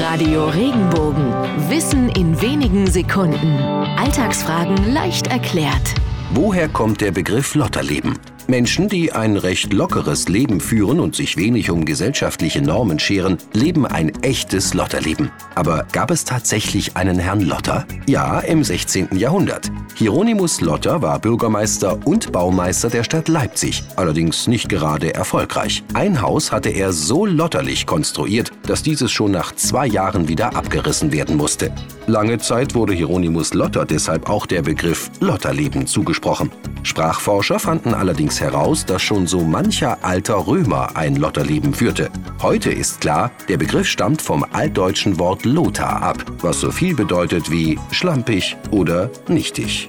Radio Regenbogen. Wissen in wenigen Sekunden. Alltagsfragen leicht erklärt. Woher kommt der Begriff Lotterleben? Menschen, die ein recht lockeres Leben führen und sich wenig um gesellschaftliche Normen scheren, leben ein echtes Lotterleben. Aber gab es tatsächlich einen Herrn Lotter? Ja, im 16. Jahrhundert. Hieronymus Lotter war Bürgermeister und Baumeister der Stadt Leipzig, allerdings nicht gerade erfolgreich. Ein Haus hatte er so lotterlich konstruiert, dass dieses schon nach zwei Jahren wieder abgerissen werden musste. Lange Zeit wurde Hieronymus Lotter deshalb auch der Begriff Lotterleben zugesprochen. Sprachforscher fanden allerdings heraus, dass schon so mancher alter Römer ein Lotterleben führte. Heute ist klar, der Begriff stammt vom altdeutschen Wort Lothar ab, was so viel bedeutet wie schlampig oder nichtig.